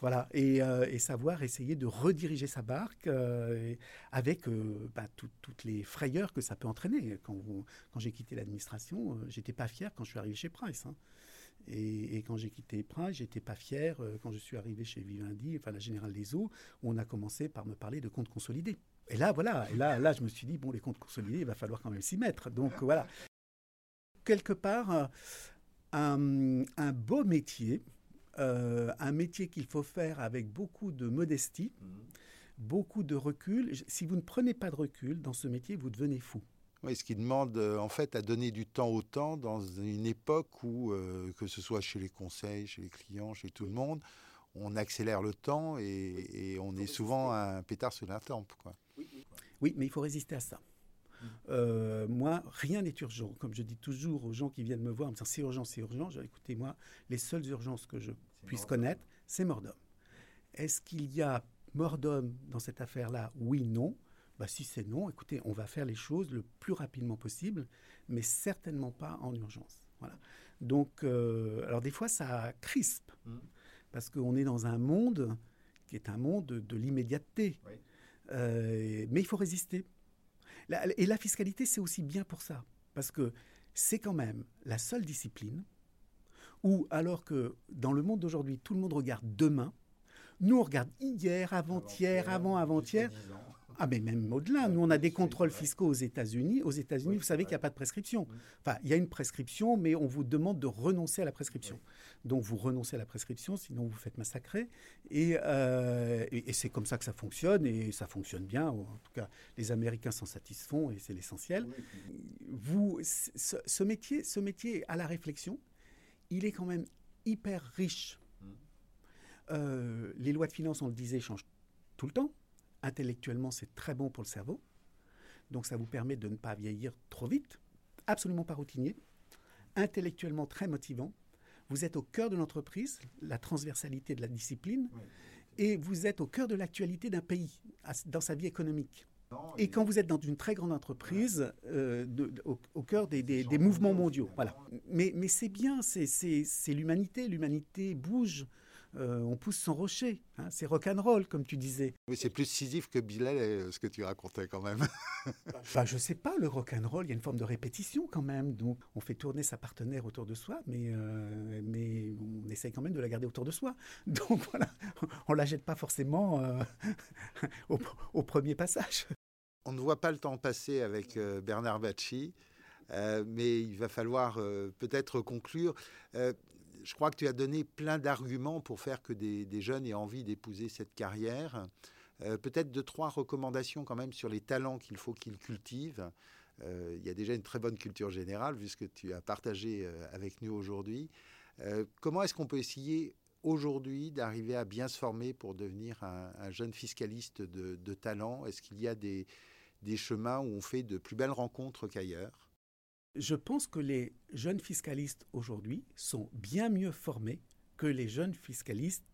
Voilà, euh, et, savoir essayer de rediriger sa barque euh, avec euh, bah, toutes les frayeurs que ça peut entraîner. Quand, j'ai quitté l'administration, j'étais pas fier quand je suis arrivé chez Price. Hein. Et, quand j'ai quitté Price, j'étais pas fier quand je suis arrivé chez Vivendi, enfin la Générale des Eaux, où on a commencé par me parler de comptes consolidés. Et là, voilà, et là, là, je me suis dit, bon, les comptes consolidés, il va falloir quand même s'y mettre. Donc voilà. Quelque part, un beau métier, euh, un métier qu'il faut faire avec beaucoup de modestie, mhm. beaucoup de recul. Si vous ne prenez pas de recul dans ce métier, vous devenez fou. Oui, ce qui demande euh, en fait à donner du temps au temps dans une époque où, euh, que ce soit chez les conseils, chez les clients, chez tout le monde, on accélère le temps et, on est souvent un pétard sur la tempe. Quoi. Oui, mais il faut résister à ça. Euh, moi, rien n'est urgent. Comme je dis toujours aux gens qui viennent me voir en me disant c'est urgent, c'est urgent, je dis écoutez, moi, les seules urgences que je puisse connaître, c'est mort d'homme. Est-ce qu'il y a mort d'homme dans cette affaire-là? Oui, non. Bah, si c'est non, écoutez, on va faire les choses le plus rapidement possible, mais certainement pas en urgence. Voilà. Donc, euh, alors des fois, ça crispe, mmh. parce qu'on est dans un monde qui est un monde de, l'immédiateté. Euh, mais il faut résister et la fiscalité, c'est aussi bien pour ça, parce que c'est quand même la seule discipline où, alors que dans le monde d'aujourd'hui, tout le monde regarde demain, nous, on regarde hier, avant-hier, avant-avant-hier. Ah, mais même au-delà. Nous, on a des contrôles fiscaux aux États-Unis. Aux États-Unis, vous savez qu'il n'y a pas de prescription. Enfin, il y a une prescription, mais on vous demande de renoncer à la prescription. Donc, vous renoncez à la prescription, sinon vous faites massacrer. Euh, et, et, c'est comme ça que ça fonctionne, et ça fonctionne bien. En tout cas, les Américains s'en satisfont, et c'est l'essentiel. Vous, ce, ce, métier, ce métier à la réflexion, il est quand même hyper riche. Mmh. Euh, les lois de finances, on le disait, changent tout le temps. Intellectuellement, c'est très bon pour le cerveau. Donc ça vous permet de ne pas vieillir trop vite. Absolument pas routinier. Intellectuellement très motivant. Vous êtes au cœur de l'entreprise, la transversalité de la discipline, et vous êtes au cœur de l'actualité d'un pays, dans sa vie économique. Et quand vous êtes dans une très grande entreprise, euh, au, cœur des, mouvements mondiaux. Voilà. Mais, mais c'est bien, c'est l'humanité. L'humanité bouge. Euh, on pousse son rocher. Hein. c'est rock'n'roll, comme tu disais. Oui, c'est plus Sisyphe que Bilal, euh, ce que tu racontais quand même. bah, je sais pas, le rock'n'roll, il y a une forme de répétition quand même. Donc, on fait tourner sa partenaire autour de soi, mais, euh, mais on essaye quand même de la garder autour de soi. Donc voilà, on la jette pas forcément au, premier passage. On ne voit pas le temps passer avec Bernard Bacci. mais il va falloir peut-être conclure je crois que tu as donné plein d'arguments pour faire que des, jeunes aient envie d'épouser cette carrière. Euh, peut-être deux, trois recommandations quand même sur les talents qu'il faut qu'ils cultivent. Euh, il y a déjà une très bonne culture générale, vu ce que tu as partagé euh, avec nous aujourd'hui. comment est-ce qu'on peut essayer aujourd'hui d'arriver à bien se former pour devenir un, jeune fiscaliste de, talent? Est-ce qu'il y a des chemins où on fait de plus belles rencontres qu'ailleurs? Je pense que les jeunes fiscalistes aujourd'hui sont bien mieux formés que les jeunes fiscalistes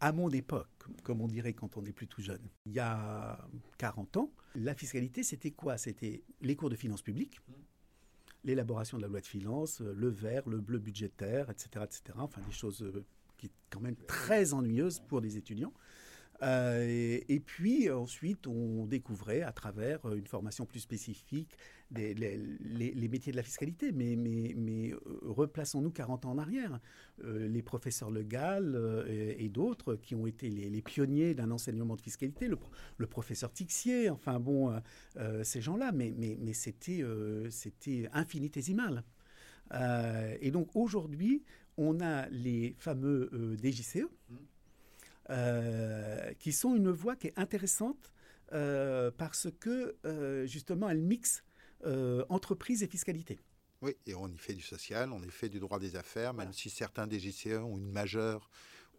à mon époque, comme on dirait quand on est plus jeune. Il y a 40 ans, la fiscalité, c'était quoi? C'était les cours de finances publiques, l'élaboration de la loi de finances, le vert, le bleu budgétaire, etc., etc. Enfin, des choses euh, qui sont quand même très ennuyeuses pour des étudiants. Euh, et, puis ensuite, on découvrait à travers une formation plus spécifique les, métiers de la fiscalité. Mais, euh, replaçons-nous 40 ans en arrière. Euh, les professeurs Le Gall et, d'autres qui ont été les, pionniers d'un enseignement de fiscalité, le, professeur Tixier, enfin bon, ces gens-là, mais, c'était, infinitésimal. et donc aujourd'hui, on a les fameux DJCE. Euh, qui sont une voie qui est intéressante euh, parce que euh, justement elle mixe entreprise et fiscalité. Oui, et on y fait du social, on y fait du droit des affaires, même si certains des GCE ont une majeure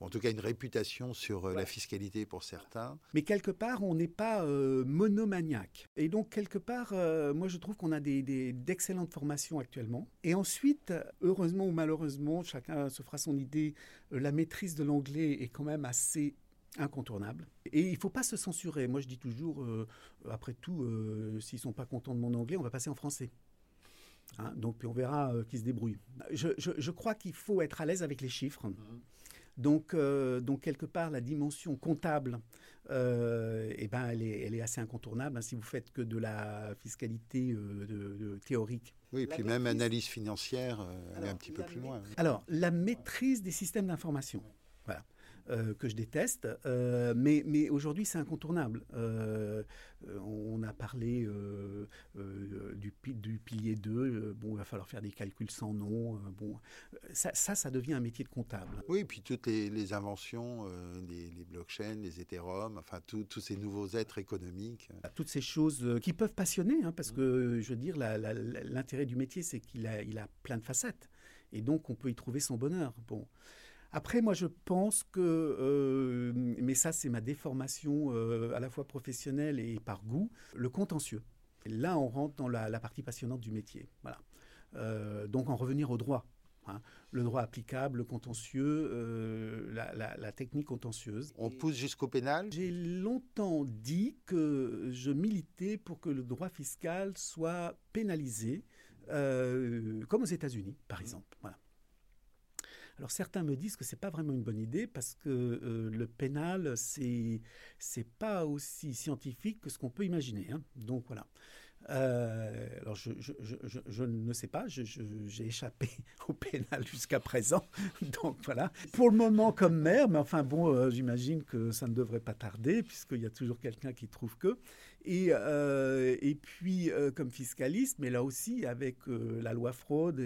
en tout cas une réputation sur euh, la fiscalité pour certains. Mais quelque part, on n'est pas euh, monomaniaque. Et donc, quelque part, euh, moi, je trouve qu'on a d'excellentes des, formations actuellement. Et ensuite, heureusement ou malheureusement, chacun se fera son idée, la maîtrise de l'anglais est quand même assez incontournable. Et il ne faut pas se censurer. Moi, je dis toujours, après tout, s'ils ne sont pas contents de mon anglais, on va passer en français. Hein, donc, puis on verra qui se débrouille. Je, je, crois qu'il faut être à l'aise avec les chiffres. Mmh. Donc, euh, donc quelque part, la dimension comptable, euh, eh ben, elle, est, elle est assez incontournable hein, si vous faites que de la fiscalité euh, théorique. Oui, et puis même analyse financière, elle est un petit peu plus loin. Alors, la maîtrise des systèmes d'information. Voilà. Euh, que je déteste, euh, mais, mais aujourd'hui c'est incontournable. Euh, on a parlé du, du, pilier 2, bon, il va falloir faire des calculs sans nom, bon, ça, ça, devient un métier de comptable. Oui, puis toutes les, inventions, les, blockchains, les Ethereum, enfin tous ces nouveaux êtres économiques. Toutes ces choses qui peuvent passionner, hein, parce que je veux dire, l'intérêt du métier c'est qu'il a, il a plein de facettes, et donc on peut y trouver son bonheur. Bon. Après, moi, je pense que, euh, mais ça, c'est ma déformation euh, à la fois professionnelle et par goût, le contentieux. là, on rentre dans la, partie passionnante du métier. Voilà. Euh, donc, en revenir au droit. Hein. Le droit applicable, le contentieux, la, technique contentieuse. On pousse jusqu'au pénal? J'ai longtemps dit que je militais pour que le droit fiscal soit pénalisé, comme aux États-Unis, par exemple. Voilà. Alors certains me disent que c'est pas vraiment une bonne idée parce que euh, le pénal c'est c'est pas aussi scientifique que ce qu'on peut imaginer. Hein. Donc voilà. Euh, alors, je, ne sais pas, j'ai échappé au pénal jusqu'à présent. Donc, voilà. Pour le moment, comme maire, mais enfin, bon, euh, j'imagine que ça ne devrait pas tarder, puisqu'il y a toujours quelqu'un qui trouve que. Et, euh, puis, comme fiscaliste, mais là aussi, avec la loi fraude,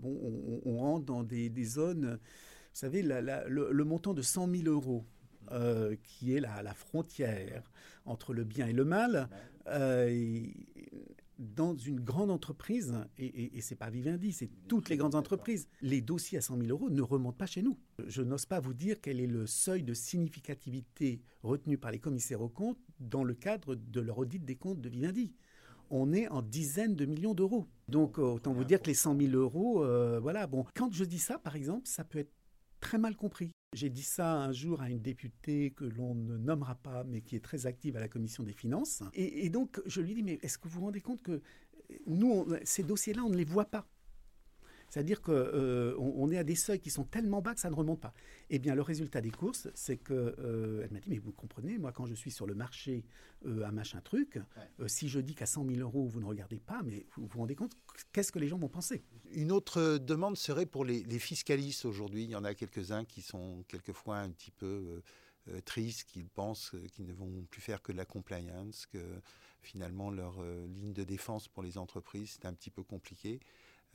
bon, on, rentre dans des, zones. Vous savez, le, montant de 100 000 euros qui est la, la, frontière entre le bien et le mal, dans une grande entreprise, et, et, et c'est pas Vivendi, c'est toutes les grandes entreprises, les dossiers à 100 000 euros ne remontent pas chez nous. Je n'ose pas vous dire quel est le seuil de significativité retenu par les commissaires aux comptes dans le cadre de leur audit des comptes de Vivendi on est en dizaines de millions d'euros. Donc, autant vous dire que les 100 000 euros, euh, voilà. Bon, quand je dis ça, par exemple, ça peut être très mal compris. J'ai dit ça un jour à une députée que l'on ne nommera pas, mais qui est très active à la commission des finances. Et, donc, je lui dis, mais est-ce que vous vous rendez compte que nous, ces dossiers-là, on ne les voit pas? C'est-à-dire qu'on euh, on est à des seuils qui sont tellement bas que ça ne remonte pas. Eh bien, le résultat des courses, c'est que euh, elle m'a dit, mais vous comprenez, moi, quand je suis sur le marché euh, à machin truc, si je dis qu'à 100 000 euros, vous ne regardez pas, mais vous vous rendez compte, qu'est-ce que les gens vont penser? Une autre demande serait pour les, fiscalistes aujourd'hui. Il y en a quelques-uns qui sont quelquefois un petit peu tristes, qui pensent qu'ils ne vont plus faire que de la compliance, que finalement leur ligne de défense pour les entreprises, c'est un petit peu compliqué.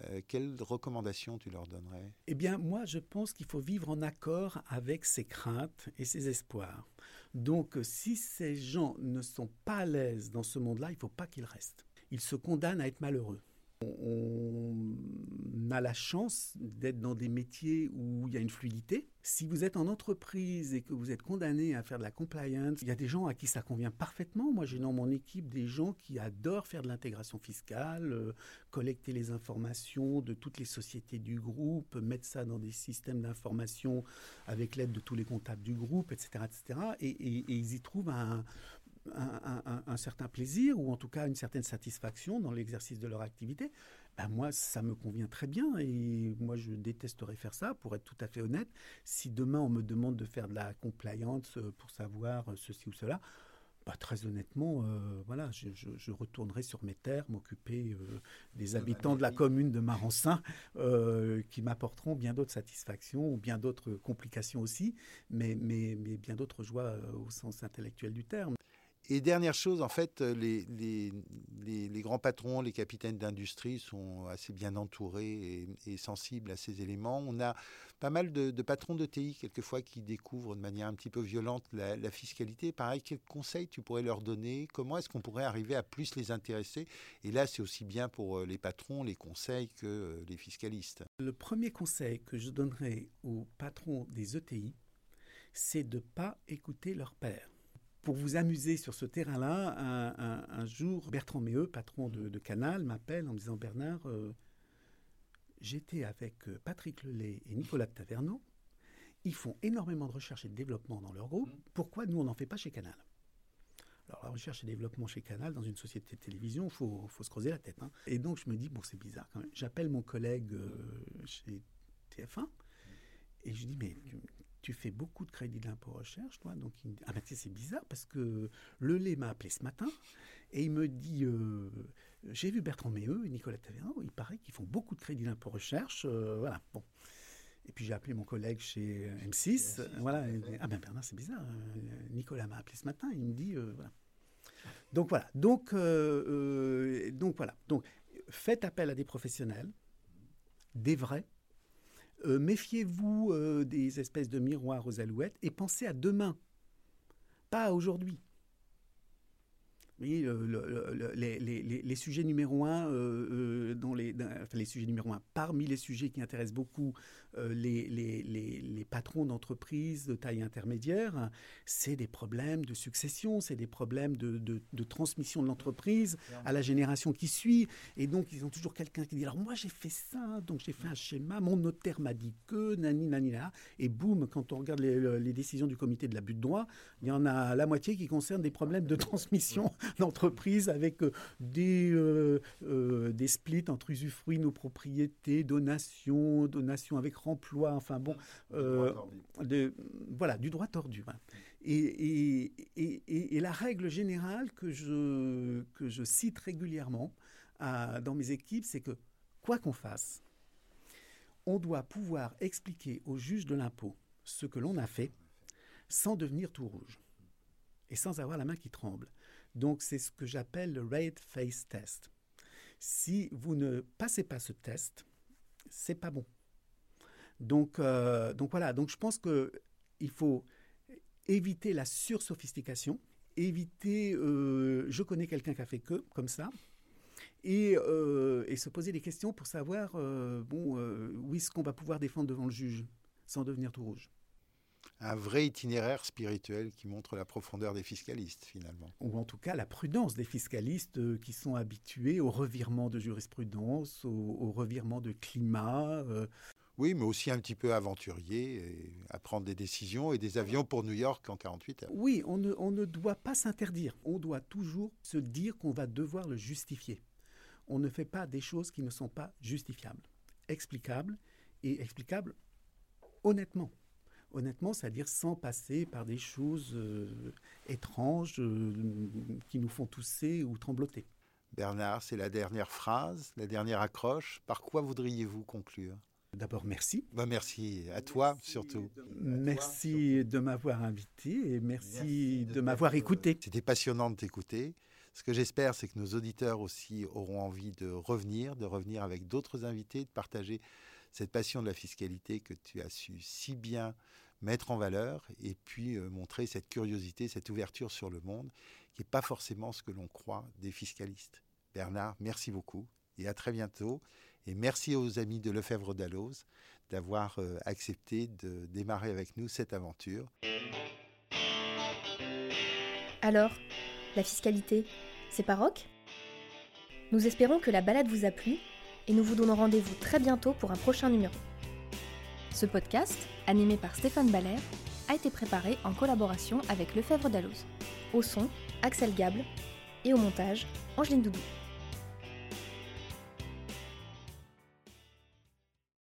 Euh, quelles recommandations tu leur donnerais? Eh bien, moi, je pense qu'il faut vivre en accord avec ses craintes et ses espoirs. Donc, si ces gens ne sont pas à l'aise dans ce monde-là, il ne faut pas qu'ils restent. Ils se condamnent à être malheureux. On a la chance d'être dans des métiers où il y a une fluidité. Si vous êtes en entreprise et que vous êtes condamné à faire de la compliance, il y a des gens à qui ça convient parfaitement. Moi, j'ai dans mon équipe des gens qui adorent faire de l'intégration fiscale, euh, collecter les informations de toutes les sociétés du groupe, mettre ça dans des systèmes d'information avec l'aide de tous les comptables du groupe, etc. etc. et ils y trouvent un, un, certain plaisir ou en tout cas une certaine satisfaction dans l'exercice de leur activité, ben moi, ça me convient très bien et moi, je détesterais faire ça, pour être tout à fait honnête. Si demain, on me demande de faire de la compliance euh, pour savoir euh, ceci ou cela, bah, très honnêtement, euh, voilà, je, retournerai sur mes terres, m'occuper des habitants de la commune de Marensin, qui m'apporteront bien d'autres satisfactions ou bien d'autres complications aussi, mais, mais, mais bien d'autres joies au sens intellectuel du terme. Et dernière chose, en fait, les, les, grands patrons, les capitaines d'industrie sont assez bien entourés et, sensibles à ces éléments. On a pas mal de, patrons de TI, quelquefois, qui découvrent de manière un petit peu violente la, fiscalité. Pareil, quels conseils tu pourrais leur donner? Comment est-ce qu'on pourrait arriver à plus les intéresser? Et là, c'est aussi bien pour euh, les patrons, les conseils que euh, les fiscalistes. Le premier conseil que je donnerais aux patrons des ETI, c'est de ne pas écouter leur père pour vous amuser sur ce terrain-là, un, jour, Bertrand Méheux, patron de, Canal, m'appelle en me disant Bernard, euh, j'étais avec euh, Patrick Lelay et Nicolas Taverneau. Ils font énormément de recherche et de développement dans leur groupe. Pourquoi nous, on n'en fait pas chez Canal? Alors, la recherche et développement chez Canal, dans une société de télévision, il faut, se creuser la tête. Hein. Et donc, je me dis, bon, c'est bizarre quand même. J'appelle mon collègue euh, chez TF1 et je lui dis, mais tu fais beaucoup de crédit d'impôt recherche, toi. Donc, il me dit, ah ben, c'est bizarre parce que le lait m'a appelé ce matin et il me dit, euh, j'ai vu Bertrand Méheux et Nicolas Taverneau, il paraît qu'ils font beaucoup de crédit d'impôt recherche. Euh, voilà, bon. Et puis j'ai appelé mon collègue chez M6. voilà. ah ben Bernard, c'est bizarre. Euh, Nicolas m'a appelé ce matin. Il me dit, voilà. Donc voilà. Donc, donc voilà. Donc faites appel à des professionnels, des vrais, euh, méfiez-vous euh, des espèces de miroirs aux alouettes et pensez à demain, pas à aujourd'hui. Oui, les, sujets numéro un, euh, dans les, les sujets numéro un, parmi les sujets qui intéressent beaucoup euh, les, patrons d'entreprises de taille intermédiaire, c'est des problèmes de succession, c'est des problèmes de, de, transmission de l'entreprise à la génération qui suit. Et donc, ils ont toujours quelqu'un qui dit, alors moi j'ai fait ça, donc j'ai fait un schéma, mon notaire m'a dit que, nani, nani, là. Et boum, quand on regarde les, décisions du comité de l'abus de droit, il y en a la moitié qui concernent des problèmes de transmission d'entreprise avec euh, des, euh, des splits entre usufruit, nos propriétés, donations, donations avec emploi, enfin bon, euh, de, voilà, du droit tordu. Hein. Et, et, et, la règle générale que je, que je cite régulièrement dans mes équipes, c'est que quoi qu'on fasse, on doit pouvoir expliquer au juge de l'impôt ce que l'on a fait sans devenir tout rouge et sans avoir la main qui tremble. Donc c'est ce que j'appelle le Red Face Test. Si vous ne passez pas ce test, c'est pas bon. Donc, euh, donc voilà, donc je pense qu'il faut éviter la sursophistication, éviter euh, je connais quelqu'un qui a fait que, comme ça, et, euh, et se poser des questions pour savoir bon, où est-ce qu'on va pouvoir défendre devant le juge sans devenir tout rouge un vrai itinéraire spirituel qui montre la profondeur des fiscalistes, finalement. Ou en tout cas la prudence des fiscalistes qui sont habitués au revirement de jurisprudence, au, revirement de climat. Oui, mais aussi un petit peu aventurier, à prendre des décisions et des avions pour New York en 48 heures. Oui, on ne, on ne doit pas s'interdire. On doit toujours se dire qu'on va devoir le justifier. On ne fait pas des choses qui ne sont pas justifiables. explicable et explicable honnêtement. Honnêtement, c'est-à-dire sans passer par des choses euh, étranges euh, qui nous font tousser ou trembloter. Bernard, c'est la dernière phrase, la dernière accroche. Par quoi voudriez-vous conclure? D'abord, merci. Bah, merci à toi surtout. merci de m'avoir invité et merci, de, m'avoir écouté. C'était passionnant de t'écouter. Ce que j'espère, c'est que nos auditeurs aussi auront envie de revenir, de revenir avec d'autres invités, de partager cette passion de la fiscalité que tu as su si bien mettre en valeur et puis euh, montrer cette curiosité, cette ouverture sur le monde, qui n'est pas forcément ce que l'on croit des fiscalistes. Bernard, merci beaucoup et à très bientôt. Et merci aux amis de Lefebvre d'Alloz d'avoir euh, accepté de démarrer avec nous cette aventure. Alors, la fiscalité, c'est pas rock? Nous espérons que la balade vous a plu et nous vous donnons rendez-vous très bientôt pour un prochain numéro. Ce podcast, animé par Stéphane Baller, a été préparé en collaboration avec Lefebvre d'Alloz. Au son, Axel Gable et au montage, Angeline Doudou.